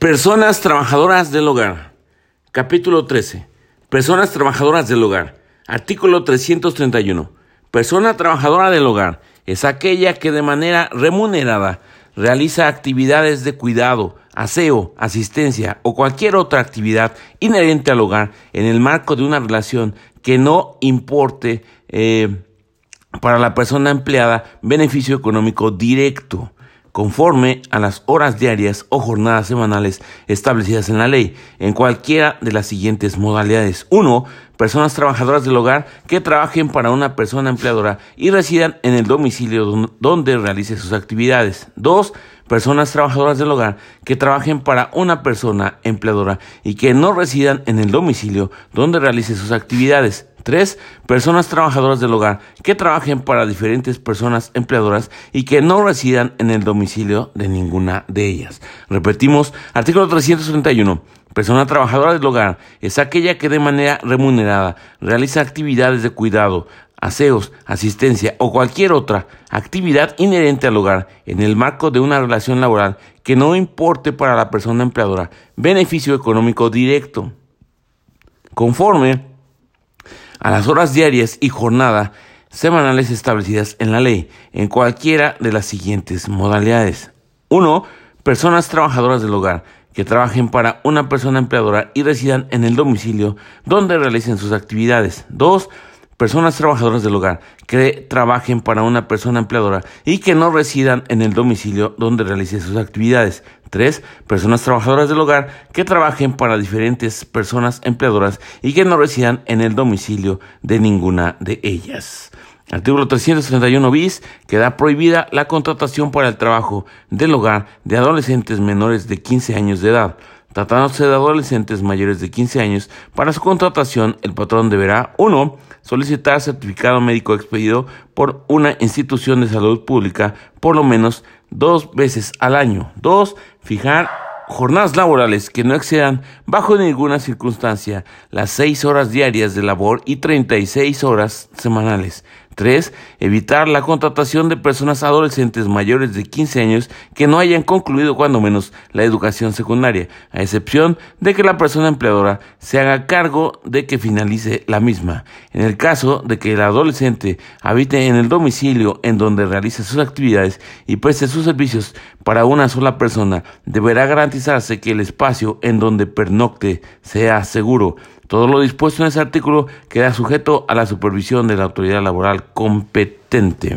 Personas trabajadoras del hogar. Capítulo 13. Personas trabajadoras del hogar. Artículo 331. Persona trabajadora del hogar es aquella que de manera remunerada realiza actividades de cuidado, aseo, asistencia o cualquier otra actividad inherente al hogar en el marco de una relación que no importe eh, para la persona empleada beneficio económico directo conforme a las horas diarias o jornadas semanales establecidas en la ley, en cualquiera de las siguientes modalidades. 1. Personas trabajadoras del hogar que trabajen para una persona empleadora y residan en el domicilio donde realice sus actividades. 2. Personas trabajadoras del hogar que trabajen para una persona empleadora y que no residan en el domicilio donde realice sus actividades. Tres, personas trabajadoras del hogar que trabajen para diferentes personas empleadoras y que no residan en el domicilio de ninguna de ellas. Repetimos, artículo 331. Persona trabajadora del hogar es aquella que de manera remunerada realiza actividades de cuidado, aseos, asistencia o cualquier otra actividad inherente al hogar en el marco de una relación laboral que no importe para la persona empleadora beneficio económico directo. Conforme a las horas diarias y jornada semanales establecidas en la ley, en cualquiera de las siguientes modalidades. 1. Personas trabajadoras del hogar que trabajen para una persona empleadora y residan en el domicilio donde realicen sus actividades. 2 personas trabajadoras del hogar que trabajen para una persona empleadora y que no residan en el domicilio donde realice sus actividades. 3. Personas trabajadoras del hogar que trabajen para diferentes personas empleadoras y que no residan en el domicilio de ninguna de ellas. Artículo 331 bis queda prohibida la contratación para el trabajo del hogar de adolescentes menores de 15 años de edad. Tratándose de adolescentes mayores de 15 años, para su contratación el patrón deberá 1. Solicitar certificado médico expedido por una institución de salud pública por lo menos dos veces al año. 2. Fijar jornadas laborales que no excedan bajo ninguna circunstancia las 6 horas diarias de labor y 36 horas semanales. 3. Evitar la contratación de personas adolescentes mayores de 15 años que no hayan concluido cuando menos la educación secundaria, a excepción de que la persona empleadora se haga cargo de que finalice la misma. En el caso de que el adolescente habite en el domicilio en donde realiza sus actividades y preste sus servicios para una sola persona, deberá garantizarse que el espacio en donde pernocte sea seguro todo lo dispuesto en ese artículo queda sujeto a la supervisión de la autoridad laboral competente.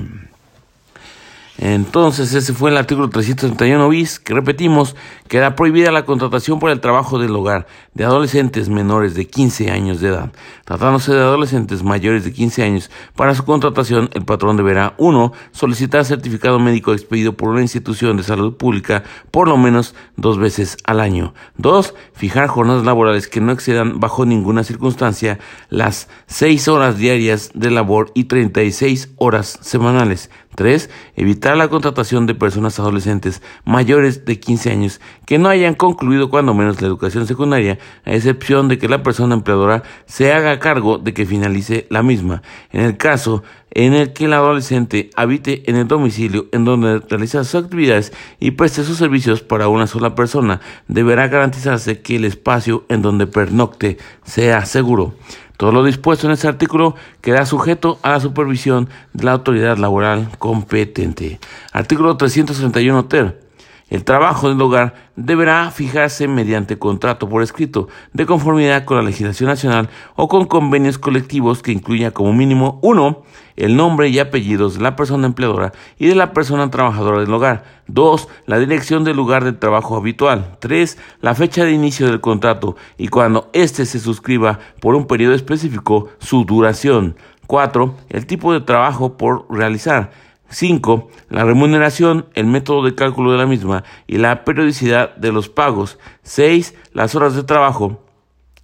Entonces, ese fue el artículo 331 bis, que repetimos, queda prohibida la contratación por el trabajo del hogar de adolescentes menores de 15 años de edad. Tratándose de adolescentes mayores de 15 años, para su contratación el patrón deberá 1. solicitar certificado médico expedido por una institución de salud pública por lo menos dos veces al año. 2. Fijar jornadas laborales que no excedan bajo ninguna circunstancia las 6 horas diarias de labor y 36 horas semanales. 3. Evitar la contratación de personas adolescentes mayores de 15 años que no hayan concluido cuando menos la educación secundaria, a excepción de que la persona empleadora se haga cargo de que finalice la misma. En el caso en el que el adolescente habite en el domicilio en donde realiza sus actividades y preste sus servicios para una sola persona, deberá garantizarse que el espacio en donde pernocte sea seguro. Todo lo dispuesto en este artículo queda sujeto a la supervisión de la autoridad laboral competente. Artículo 331 ter. El trabajo del hogar deberá fijarse mediante contrato por escrito, de conformidad con la legislación nacional o con convenios colectivos que incluya como mínimo uno, el nombre y apellidos de la persona empleadora y de la persona trabajadora del hogar. 2. La dirección del lugar de trabajo habitual. 3. La fecha de inicio del contrato y cuando éste se suscriba por un periodo específico, su duración. 4. El tipo de trabajo por realizar. 5. La remuneración, el método de cálculo de la misma y la periodicidad de los pagos. 6. Las horas de trabajo.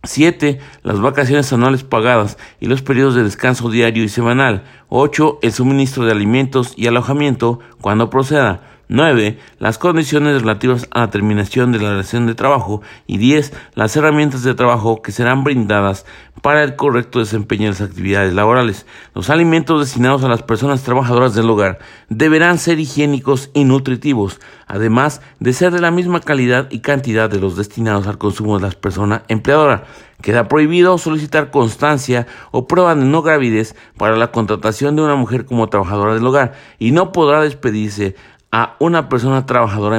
7. Las vacaciones anuales pagadas y los periodos de descanso diario y semanal. 8. El suministro de alimentos y alojamiento cuando proceda. 9. Las condiciones relativas a la terminación de la relación de trabajo. Y 10. Las herramientas de trabajo que serán brindadas para el correcto desempeño de las actividades laborales. Los alimentos destinados a las personas trabajadoras del hogar deberán ser higiénicos y nutritivos, además de ser de la misma calidad y cantidad de los destinados al consumo de las personas empleadoras. Queda prohibido solicitar constancia o prueba de no gravidez para la contratación de una mujer como trabajadora del hogar y no podrá despedirse a una persona trabajadora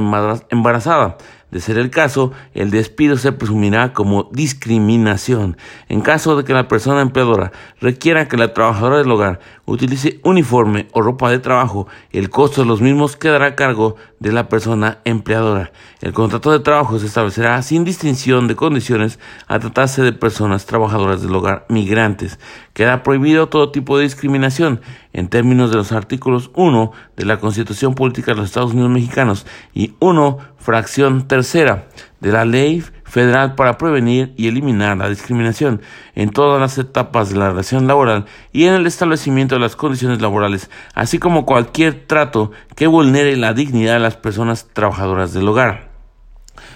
embarazada. De ser el caso, el despido se presumirá como discriminación. En caso de que la persona empleadora requiera que la trabajadora del hogar utilice uniforme o ropa de trabajo, el costo de los mismos quedará a cargo de la persona empleadora. El contrato de trabajo se establecerá sin distinción de condiciones a tratarse de personas trabajadoras del hogar migrantes. Queda prohibido todo tipo de discriminación en términos de los artículos 1 de la Constitución Política de los Estados Unidos Mexicanos y 1, fracción tercera de la Ley Federal para prevenir y eliminar la discriminación en todas las etapas de la relación laboral y en el establecimiento de las condiciones laborales, así como cualquier trato que vulnere la dignidad de las personas trabajadoras del hogar.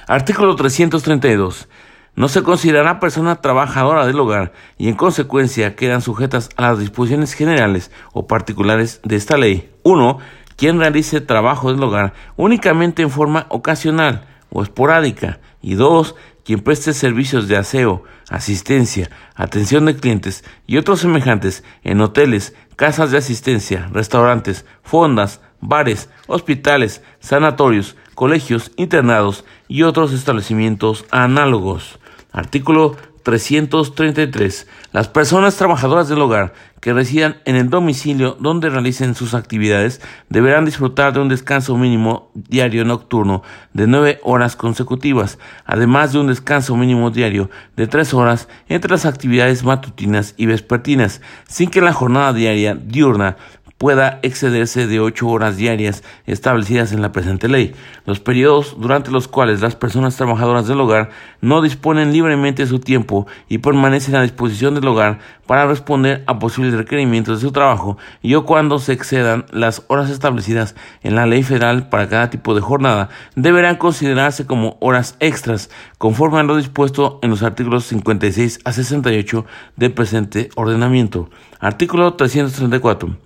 Artículo 332 no se considerará persona trabajadora del hogar y en consecuencia quedan sujetas a las disposiciones generales o particulares de esta ley. 1. Quien realice trabajo del hogar únicamente en forma ocasional o esporádica. Y 2. Quien preste servicios de aseo, asistencia, atención de clientes y otros semejantes en hoteles, casas de asistencia, restaurantes, fondas, bares, hospitales, sanatorios, colegios, internados y otros establecimientos análogos. Artículo 333. Las personas trabajadoras del hogar que residan en el domicilio donde realicen sus actividades deberán disfrutar de un descanso mínimo diario nocturno de nueve horas consecutivas, además de un descanso mínimo diario de tres horas entre las actividades matutinas y vespertinas, sin que la jornada diaria diurna pueda excederse de ocho horas diarias establecidas en la presente ley. Los periodos durante los cuales las personas trabajadoras del hogar no disponen libremente de su tiempo y permanecen a disposición del hogar para responder a posibles requerimientos de su trabajo y o cuando se excedan las horas establecidas en la ley federal para cada tipo de jornada deberán considerarse como horas extras conforme a lo dispuesto en los artículos 56 a 68 del presente ordenamiento. Artículo 334.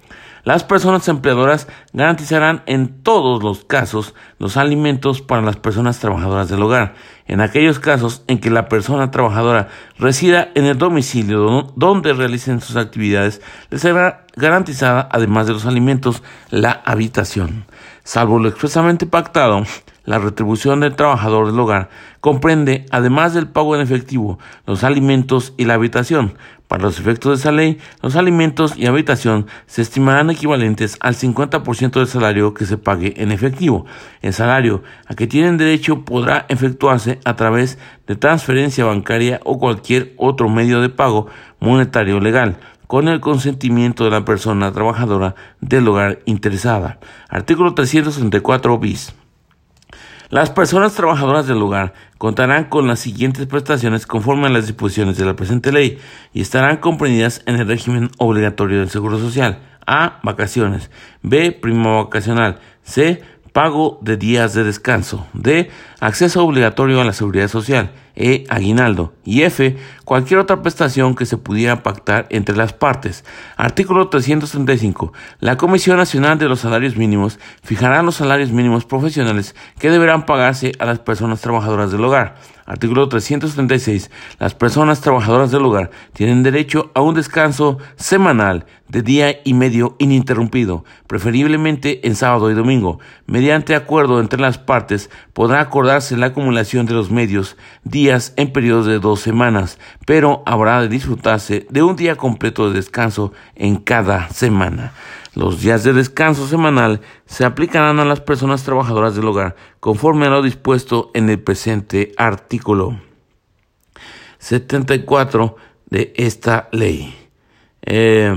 Las personas empleadoras garantizarán en todos los casos los alimentos para las personas trabajadoras del hogar. En aquellos casos en que la persona trabajadora resida en el domicilio donde realicen sus actividades, les será garantizada, además de los alimentos, la habitación. Salvo lo expresamente pactado, la retribución del trabajador del hogar comprende, además del pago en efectivo, los alimentos y la habitación. Para los efectos de esa ley, los alimentos y habitación se estimarán equivalentes al 50% del salario que se pague en efectivo. El salario a que tienen derecho podrá efectuarse a través de transferencia bancaria o cualquier otro medio de pago monetario legal con el consentimiento de la persona trabajadora del hogar interesada. Artículo 334 bis. Las personas trabajadoras del hogar contarán con las siguientes prestaciones conforme a las disposiciones de la presente ley y estarán comprendidas en el régimen obligatorio del Seguro Social. A. Vacaciones. B. Prima vacacional. C. Pago de días de descanso. D. Acceso obligatorio a la seguridad social. E. Aguinaldo. Y F. Cualquier otra prestación que se pudiera pactar entre las partes. Artículo 335. La Comisión Nacional de los Salarios Mínimos fijará los salarios mínimos profesionales que deberán pagarse a las personas trabajadoras del hogar. Artículo 336. Las personas trabajadoras del hogar tienen derecho a un descanso semanal de día y medio ininterrumpido, preferiblemente en sábado y domingo. Mediante acuerdo entre las partes podrá acordarse la acumulación de los medios días en periodos de dos semanas, pero habrá de disfrutarse de un día completo de descanso en cada semana. Los días de descanso semanal se aplicarán a las personas trabajadoras del hogar conforme a lo dispuesto en el presente artículo 74 de esta ley. Eh,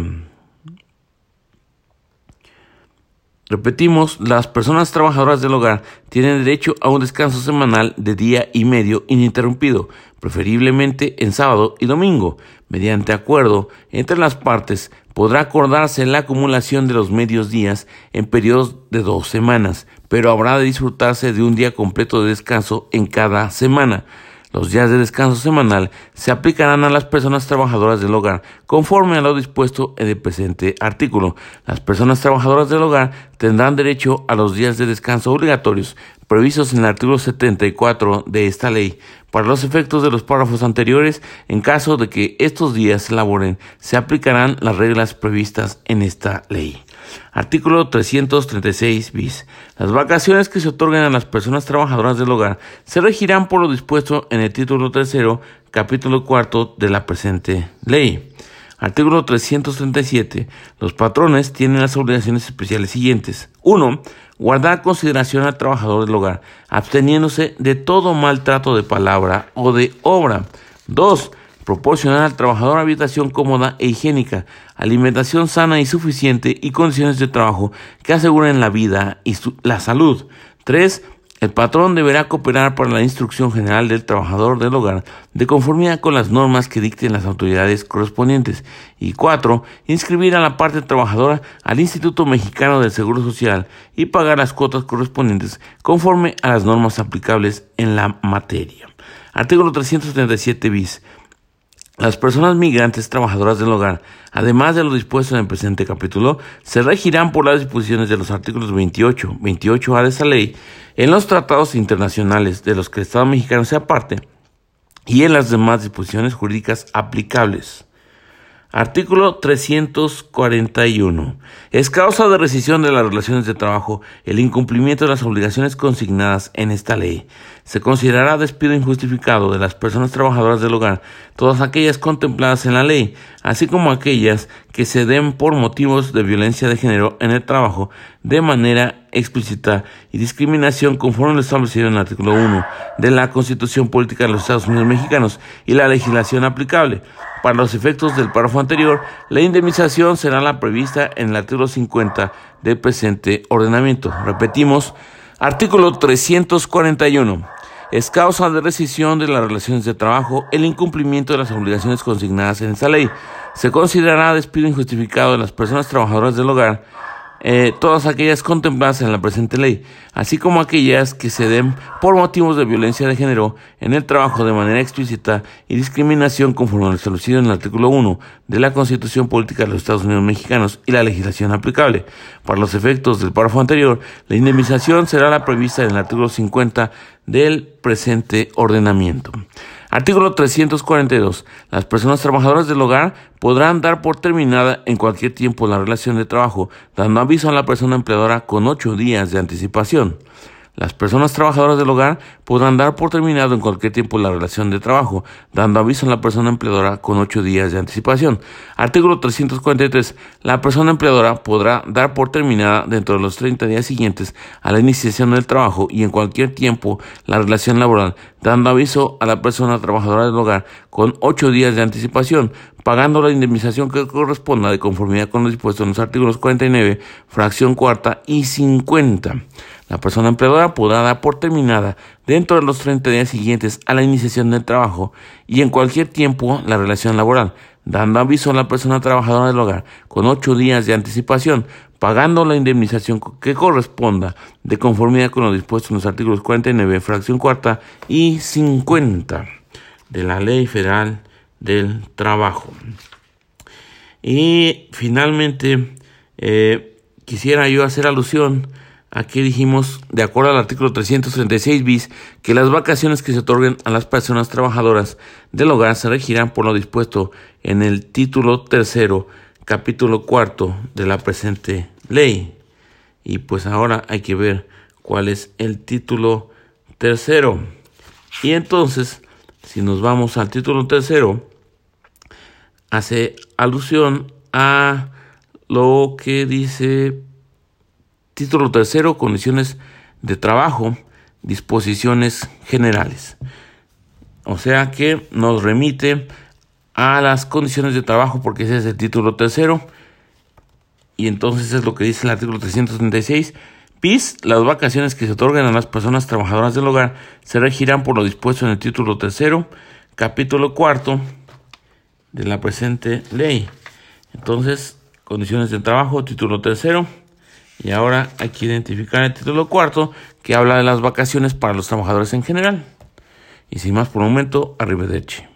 Repetimos, las personas trabajadoras del hogar tienen derecho a un descanso semanal de día y medio ininterrumpido, preferiblemente en sábado y domingo. Mediante acuerdo entre las partes, podrá acordarse la acumulación de los medios días en periodos de dos semanas, pero habrá de disfrutarse de un día completo de descanso en cada semana. Los días de descanso semanal se aplicarán a las personas trabajadoras del hogar conforme a lo dispuesto en el presente artículo. Las personas trabajadoras del hogar tendrán derecho a los días de descanso obligatorios previstos en el artículo 74 de esta ley para los efectos de los párrafos anteriores. En caso de que estos días se laboren, se aplicarán las reglas previstas en esta ley. Artículo 336 bis. Las vacaciones que se otorguen a las personas trabajadoras del hogar se regirán por lo dispuesto en el título tercero, capítulo cuarto de la presente ley. Artículo 337. Los patrones tienen las obligaciones especiales siguientes. 1. Guardar consideración al trabajador del hogar, absteniéndose de todo maltrato de palabra o de obra. 2 proporcionar al trabajador habitación cómoda e higiénica, alimentación sana y suficiente y condiciones de trabajo que aseguren la vida y la salud. 3. El patrón deberá cooperar para la instrucción general del trabajador del hogar de conformidad con las normas que dicten las autoridades correspondientes. Y 4. Inscribir a la parte trabajadora al Instituto Mexicano del Seguro Social y pagar las cuotas correspondientes conforme a las normas aplicables en la materia. Artículo 337 bis. Las personas migrantes trabajadoras del hogar, además de lo dispuesto en el presente capítulo, se regirán por las disposiciones de los artículos 28, 28A de esa ley, en los tratados internacionales de los que el Estado mexicano sea parte y en las demás disposiciones jurídicas aplicables. Artículo 341. Es causa de rescisión de las relaciones de trabajo el incumplimiento de las obligaciones consignadas en esta ley. Se considerará despido injustificado de las personas trabajadoras del hogar todas aquellas contempladas en la ley, así como aquellas que se den por motivos de violencia de género en el trabajo de manera explícita y discriminación conforme lo establecido en el artículo 1 de la Constitución Política de los Estados Unidos Mexicanos y la legislación aplicable para los efectos del párrafo anterior, la indemnización será la prevista en el artículo 50 del presente ordenamiento. Repetimos, artículo 341. Es causa de rescisión de las relaciones de trabajo el incumplimiento de las obligaciones consignadas en esta ley. Se considerará despido injustificado de las personas trabajadoras del hogar eh, todas aquellas contempladas en la presente ley, así como aquellas que se den por motivos de violencia de género en el trabajo de manera explícita y discriminación conforme a lo establecido en el artículo 1 de la Constitución Política de los Estados Unidos Mexicanos y la legislación aplicable. Para los efectos del párrafo anterior, la indemnización será la prevista en el artículo 50 del presente ordenamiento. Artículo 342. Las personas trabajadoras del hogar podrán dar por terminada en cualquier tiempo la relación de trabajo, dando aviso a la persona empleadora con ocho días de anticipación. Las personas trabajadoras del hogar podrán dar por terminado en cualquier tiempo la relación de trabajo, dando aviso a la persona empleadora con ocho días de anticipación. Artículo 343. La persona empleadora podrá dar por terminada dentro de los 30 días siguientes a la iniciación del trabajo y en cualquier tiempo la relación laboral, dando aviso a la persona trabajadora del hogar con ocho días de anticipación, pagando la indemnización que corresponda de conformidad con lo dispuesto en los artículos 49, fracción cuarta y 50. La persona empleadora podrá dar por terminada dentro de los 30 días siguientes a la iniciación del trabajo y en cualquier tiempo la relación laboral, dando aviso a la persona trabajadora del hogar con ocho días de anticipación, pagando la indemnización que corresponda de conformidad con lo dispuesto en los artículos 49, fracción cuarta y 50 de la Ley Federal del Trabajo. Y finalmente, eh, quisiera yo hacer alusión Aquí dijimos, de acuerdo al artículo 336 bis, que las vacaciones que se otorguen a las personas trabajadoras del hogar se regirán por lo dispuesto en el título tercero, capítulo cuarto de la presente ley. Y pues ahora hay que ver cuál es el título tercero. Y entonces, si nos vamos al título tercero, hace alusión a lo que dice Título tercero, condiciones de trabajo, disposiciones generales. O sea que nos remite a las condiciones de trabajo porque ese es el título tercero. Y entonces es lo que dice el artículo 336. PIS, las vacaciones que se otorgan a las personas trabajadoras del hogar se regirán por lo dispuesto en el título tercero, capítulo cuarto de la presente ley. Entonces, condiciones de trabajo, título tercero Y ahora hay que identificar el título cuarto que habla de las vacaciones para los trabajadores en general. Y sin más por un momento, arrivederci.